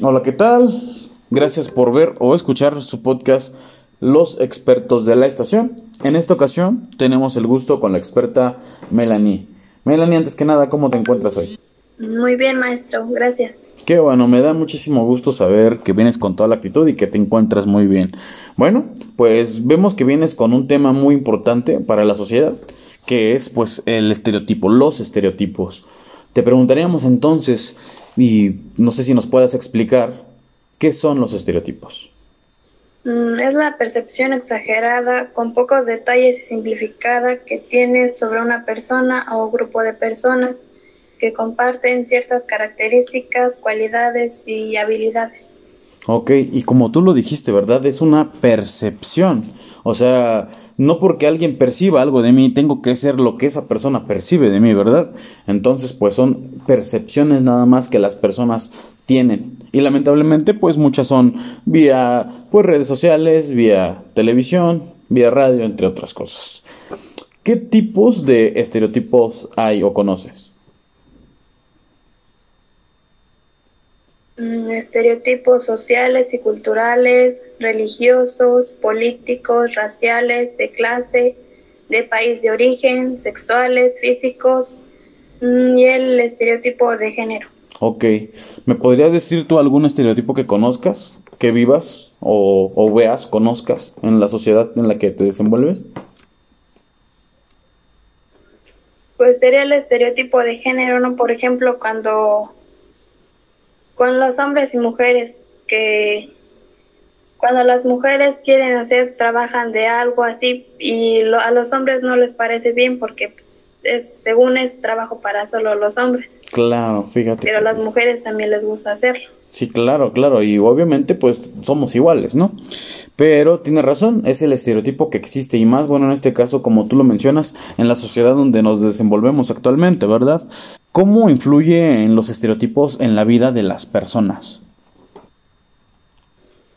Hola, ¿qué tal? Gracias por ver o escuchar su podcast Los expertos de la estación. En esta ocasión tenemos el gusto con la experta Melanie. Melanie, antes que nada, ¿cómo te encuentras hoy? Muy bien, maestro, gracias. Qué bueno, me da muchísimo gusto saber que vienes con toda la actitud y que te encuentras muy bien. Bueno, pues vemos que vienes con un tema muy importante para la sociedad, que es pues el estereotipo, los estereotipos. Te preguntaríamos entonces, y no sé si nos puedas explicar, ¿qué son los estereotipos? Mm, es la percepción exagerada, con pocos detalles y simplificada que tiene sobre una persona o grupo de personas que comparten ciertas características, cualidades y habilidades. Ok, y como tú lo dijiste, ¿verdad? Es una percepción. O sea, no porque alguien perciba algo de mí, tengo que ser lo que esa persona percibe de mí, ¿verdad? Entonces, pues son percepciones nada más que las personas tienen. Y lamentablemente, pues muchas son vía pues, redes sociales, vía televisión, vía radio, entre otras cosas. ¿Qué tipos de estereotipos hay o conoces? Estereotipos sociales y culturales, religiosos, políticos, raciales, de clase, de país de origen, sexuales, físicos mm, y el estereotipo de género. Ok, ¿me podrías decir tú algún estereotipo que conozcas, que vivas o, o veas, conozcas en la sociedad en la que te desenvuelves? Pues sería el estereotipo de género, ¿no? Por ejemplo, cuando con los hombres y mujeres que cuando las mujeres quieren hacer, trabajan de algo así y a los hombres no les parece bien porque pues, es, según es trabajo para solo los hombres. Claro, fíjate. Pero a las mujeres también les gusta hacerlo. Sí, claro, claro, y obviamente pues somos iguales, ¿no? Pero tiene razón, es el estereotipo que existe y más, bueno, en este caso, como tú lo mencionas, en la sociedad donde nos desenvolvemos actualmente, ¿verdad? ¿Cómo influye en los estereotipos en la vida de las personas?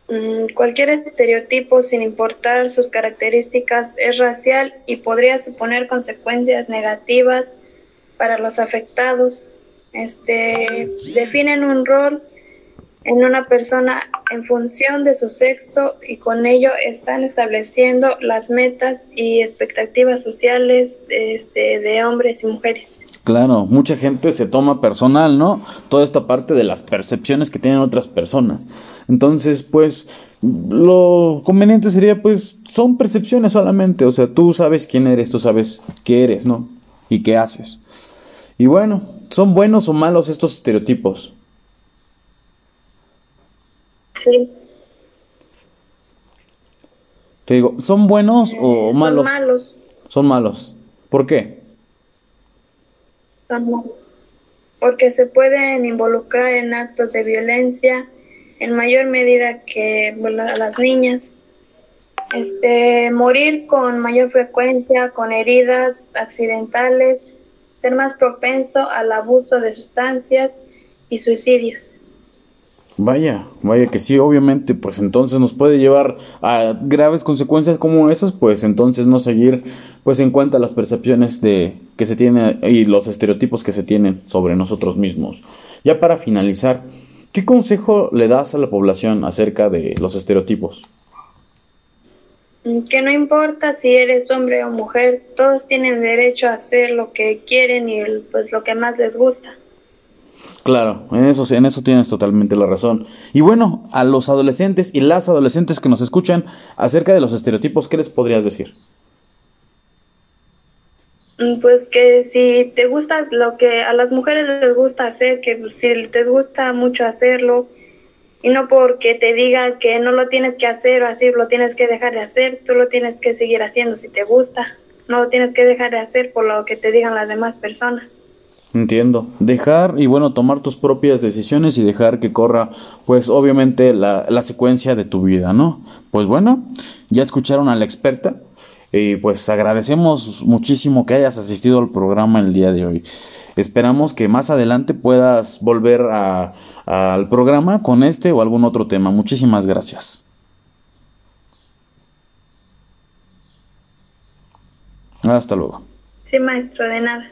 Mm, cualquier estereotipo, sin importar sus características, es racial y podría suponer consecuencias negativas para los afectados. Este, definen un rol en una persona en función de su sexo y con ello están estableciendo las metas y expectativas sociales este, de hombres y mujeres. Claro, mucha gente se toma personal, ¿no? Toda esta parte de las percepciones que tienen otras personas. Entonces, pues, lo conveniente sería, pues, son percepciones solamente. O sea, tú sabes quién eres, tú sabes qué eres, ¿no? Y qué haces. Y bueno, ¿son buenos o malos estos estereotipos? Sí. Te digo, ¿son buenos o malos? Son malos. Son malos. ¿Por qué? Son malos. Porque se pueden involucrar en actos de violencia en mayor medida que a las niñas. Este, morir con mayor frecuencia, con heridas accidentales, ser más propenso al abuso de sustancias y suicidios. Vaya, vaya que sí, obviamente, pues entonces nos puede llevar a graves consecuencias como esas, pues entonces no seguir pues en cuenta las percepciones de que se tienen y los estereotipos que se tienen sobre nosotros mismos. Ya para finalizar, ¿qué consejo le das a la población acerca de los estereotipos? Que no importa si eres hombre o mujer, todos tienen derecho a hacer lo que quieren y pues lo que más les gusta. Claro, en eso, en eso tienes totalmente la razón. Y bueno, a los adolescentes y las adolescentes que nos escuchan acerca de los estereotipos, ¿qué les podrías decir? Mm, pues que si te gusta lo que a las mujeres les gusta hacer, que si te gusta mucho hacerlo, y no porque te diga que no lo tienes que hacer o así lo tienes que dejar de hacer, tú lo tienes que seguir haciendo si te gusta, no lo tienes que dejar de hacer por lo que te digan las demás personas. Entiendo. Dejar y bueno, tomar tus propias decisiones y dejar que corra, pues obviamente la, la secuencia de tu vida, ¿no? Pues bueno, ya escucharon a la experta y pues agradecemos muchísimo que hayas asistido al programa el día de hoy. Esperamos que más adelante puedas volver a, al programa con este o algún otro tema. Muchísimas gracias. Hasta luego. Sí, maestro, de nada.